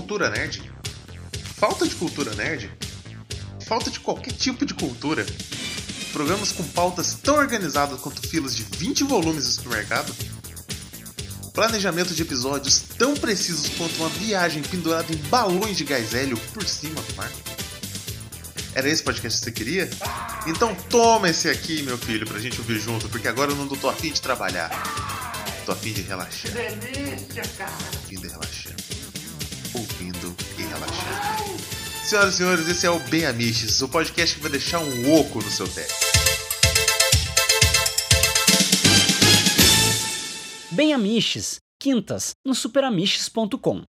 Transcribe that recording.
cultura nerd? Falta de cultura nerd? Falta de qualquer tipo de cultura? Programas com pautas tão organizadas quanto filas de 20 volumes do supermercado? Planejamento de episódios tão precisos quanto uma viagem pendurada em balões de gás hélio por cima do mar? Era esse podcast que você queria? Então toma esse aqui, meu filho, pra gente ouvir junto, porque agora eu não tô afim de trabalhar. Tô afim de relaxar. Delícia, cara. Ouvindo e relaxando. Senhoras e senhores, esse é o Bem Amiches, o podcast que vai deixar um oco no seu teto. Bem Amiches, quintas, no superamiches.com.